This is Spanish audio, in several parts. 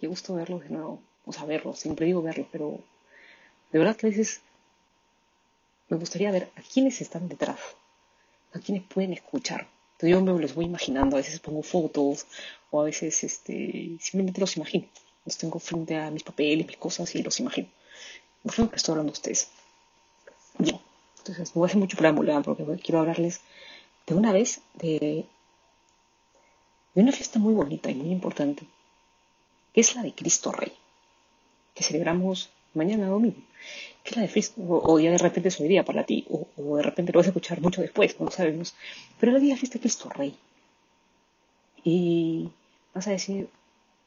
Qué gusto verlos de nuevo, o sea, verlos, siempre digo verlos, pero de verdad que a veces me gustaría ver a quiénes están detrás, a quiénes pueden escuchar. Entonces yo me los voy imaginando, a veces pongo fotos o a veces este, simplemente los imagino. Los tengo frente a mis papeles, mis cosas y los imagino. Imagino que estoy hablando de ustedes. Bien, entonces no voy a hacer mucho preámbulo porque quiero hablarles de una vez de de una fiesta muy bonita y muy importante, que es la de Cristo Rey, que celebramos mañana domingo, que es la de Cristo, o, ya de repente es hoy día para ti, o, de repente lo vas a escuchar mucho después, no sabemos, pero la día fiesta de Cristo Rey. Y vas a decir,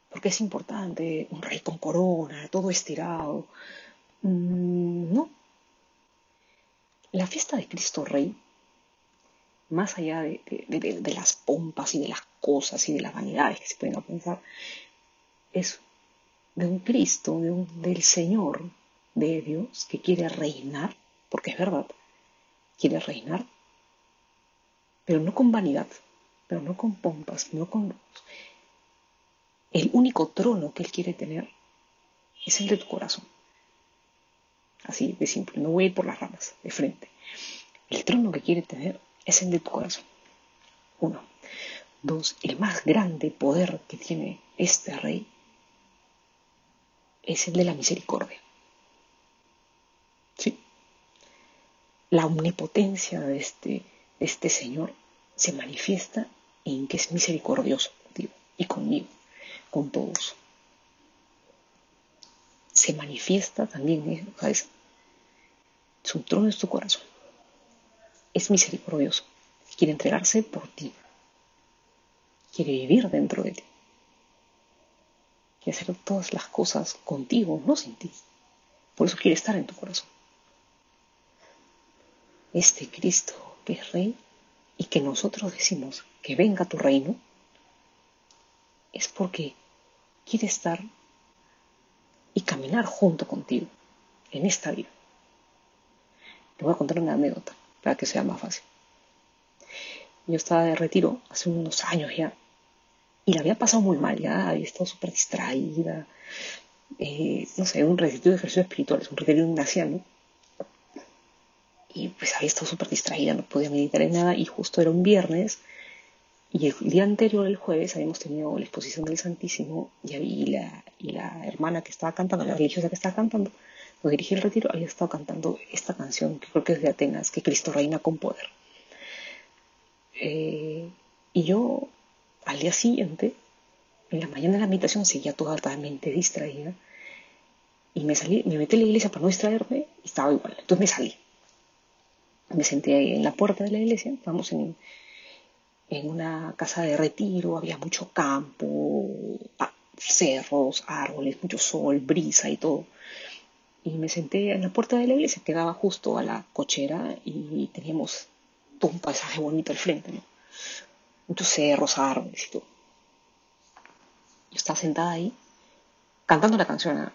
porque es importante, un rey con corona, todo estirado. Mm, no. La fiesta de Cristo Rey más allá de, las pompas y de las cosas y de las vanidades que se pueden pensar, es de un Cristo, de un, del Señor, de Dios, que quiere reinar, porque es verdad, quiere reinar, pero no con vanidad, pero no con pompas, no con... El único trono que Él quiere tener es el de tu corazón. Así de simple, no voy a ir por las ramas, de frente. El trono que quiere tener es el de tu corazón. Uno. Dos, el más grande poder que tiene este rey es el de la misericordia. ¿Sí? La omnipotencia de este, de este Señor se manifiesta en que es misericordioso contigo y conmigo, con todos. Se manifiesta también, ¿sabes? Su trono es tu corazón es misericordioso, quiere entregarse por ti, quiere vivir dentro de ti, quiere hacer todas las cosas contigo, no sin ti. Por eso quiere estar en tu corazón. Este Cristo que es Rey y que nosotros decimos que venga tu reino, es porque quiere estar y caminar junto contigo en esta vida. Te voy a contar una anécdota para que sea más fácil. Yo estaba de retiro hace unos años ya y la había pasado muy mal, ya había estado súper distraída. Eh, no sé, un retiro de ejercicios espirituales, un retiro ignaciano. Y pues había estado súper distraída, no podía meditar en nada y justo era un viernes y el día anterior, el jueves, habíamos tenido la exposición del Santísimo y, la, y la hermana que estaba cantando, la religiosa que estaba cantando, cuando dirigí el retiro, había estado cantando esta canción, que creo que es de Atenas, que Cristo reina con poder. Eh, y yo, al día siguiente, en la mañana de la meditación, seguía totalmente distraída. Y me salí, me metí en la iglesia para no distraerme y estaba igual. Entonces me salí. Me senté ahí en la puerta de la iglesia. Estábamos en, en una casa de retiro, había mucho campo, cerros, árboles, mucho sol, brisa y todo y me senté en la puerta de la iglesia, que daba justo a la cochera y teníamos todo un paisaje bonito al frente, ¿no? Árboles y todo. Yo estaba sentada ahí cantando la canción, ¿ah?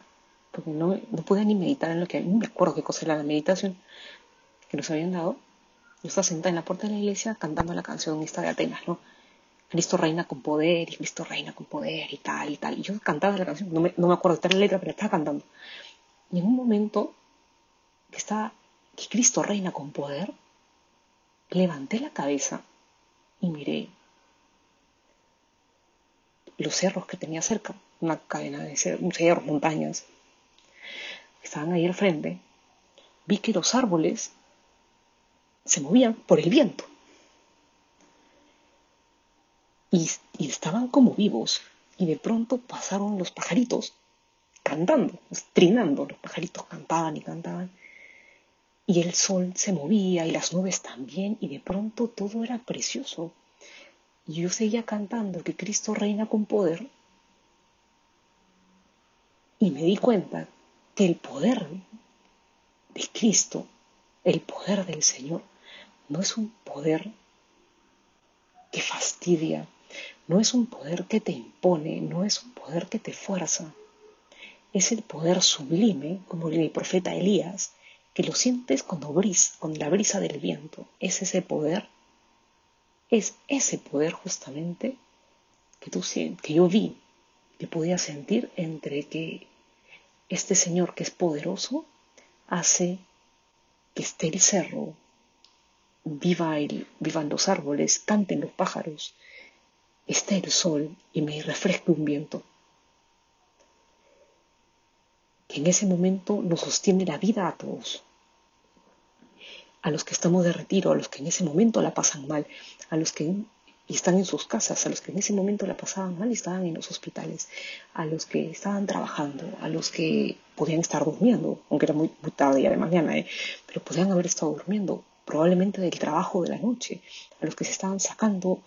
porque no, no podía ni meditar en lo que, no me acuerdo qué cosa era la meditación que nos habían dado. Yo estaba sentada en la puerta de la iglesia cantando la canción esta de Atenas, ¿no? Cristo reina con poder y Cristo reina con poder y tal y tal. Y yo cantaba la canción, no me, no me acuerdo de la letra, pero estaba cantando. Y en un momento que está, que Cristo reina con poder, levanté la cabeza y miré los cerros que tenía cerca, una cadena de cerros, montañas, estaban ahí al frente. Vi que los árboles se movían por el viento. Y, y, estaban como vivos. Y de pronto pasaron los pajaritos cantando, trinando, los pajaritos cantaban y cantaban. Y el sol se movía y las nubes también y de pronto todo era precioso. Y yo seguía cantando que Cristo reina con poder y me di cuenta que el poder de Cristo, el poder del Señor, no es un poder que fastidia, no es un poder que te impone, no es un poder que te fuerza, es el poder sublime, como el profeta Elías, que lo sientes cuando brisa, con la brisa del viento. Es ese poder, es ese poder justamente que, tú, que yo vi, que podía sentir entre que este Señor que es poderoso hace que esté el cerro, viva el, vivan los árboles, canten los pájaros, esté el sol y me refresque un viento. Que en ese momento nos sostiene la vida a todos. A los que estamos de retiro, a los que en ese momento la pasan mal, a los que están en sus casas, a los que en ese momento la pasaban mal y estaban en los hospitales, a los que estaban trabajando, a los que podían estar durmiendo, aunque era muy, tarde ya de mañana, ¿eh? pero podían haber estado durmiendo, probablemente del trabajo de la noche, a los que se estaban sacando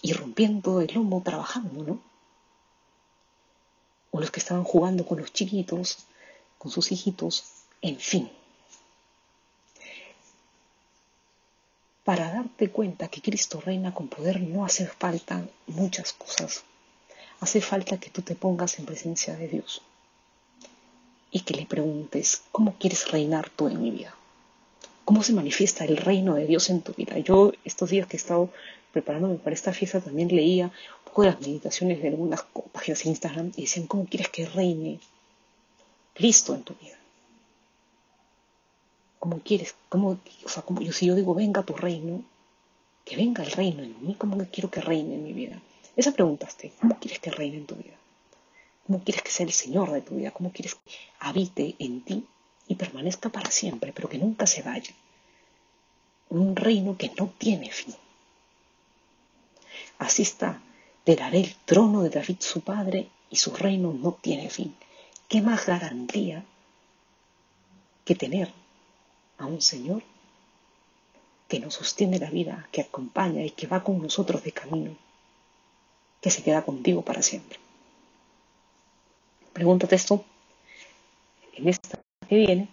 y rompiendo el lomo trabajando, ¿no? O los que estaban jugando con los chiquitos, con sus hijitos, en fin. Para darte cuenta que Cristo reina con poder no hace falta muchas cosas. Hace falta que tú te pongas en presencia de Dios y que le preguntes, ¿cómo quieres reinar tú en mi vida? ¿Cómo se manifiesta el reino de Dios en tu vida? Yo estos días que he estado preparándome para esta fiesta también leía un poco de las meditaciones de algunas páginas de Instagram y decían, ¿cómo quieres que reine Cristo en tu vida? ¿Cómo quieres? ¿Cómo, o sea, como yo, si yo digo, venga tu reino, que venga el reino en mí, ¿cómo quiero que reine en mi vida? Esa preguntaste, ¿cómo quieres que reine en tu vida? ¿Cómo quieres que sea el Señor de tu vida? ¿Cómo quieres que habite en ti y permanezca para siempre, pero que nunca se vaya? Un reino que no tiene fin. Así está, te daré el trono de David su padre y su reino no tiene fin. ¿Qué más garantía que tener a un Señor que nos sostiene la vida, que acompaña y que va con nosotros de camino, que se queda contigo para siempre? Pregúntate esto en esta que viene,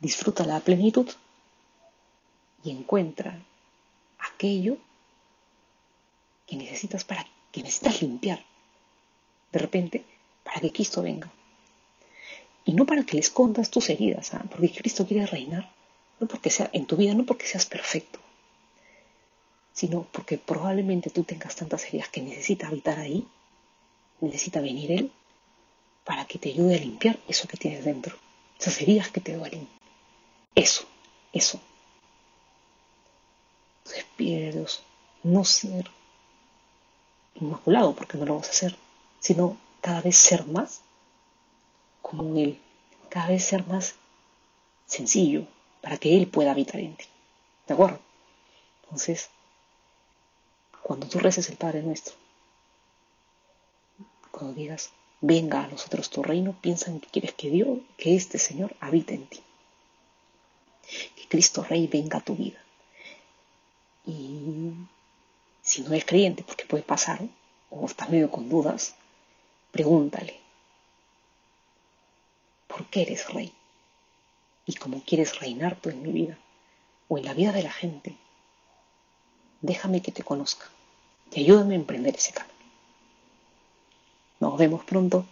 disfruta la plenitud y encuentra aquello que necesitas para que necesitas limpiar de repente para que Cristo venga y no para que le escondas tus heridas ¿ah? porque Cristo quiere reinar no porque sea en tu vida no porque seas perfecto sino porque probablemente tú tengas tantas heridas que necesita habitar ahí necesita venir él para que te ayude a limpiar eso que tienes dentro, esas heridas que te duelen. Eso, eso. Entonces pide Dios no ser inmaculado, porque no lo vamos a hacer, sino cada vez ser más como Él, cada vez ser más sencillo, para que Él pueda habitar en ti. ¿De acuerdo? Entonces, cuando tú reces el Padre Nuestro, cuando digas, venga a nosotros tu reino, piensan que quieres que Dios, que este Señor habite en ti. Que Cristo Rey venga a tu vida. Y si no eres creyente, porque puede pasar, o estás medio con dudas, pregúntale, ¿por qué eres rey? ¿Y cómo quieres reinar tú en mi vida? O en la vida de la gente. Déjame que te conozca y ayúdame a emprender ese camino. Nos vemos pronto.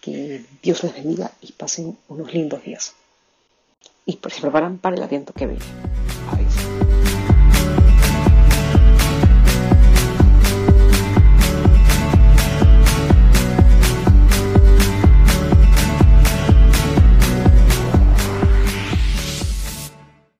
Que Dios les bendiga y pasen unos lindos días. Y se preparan para el aliento que viene.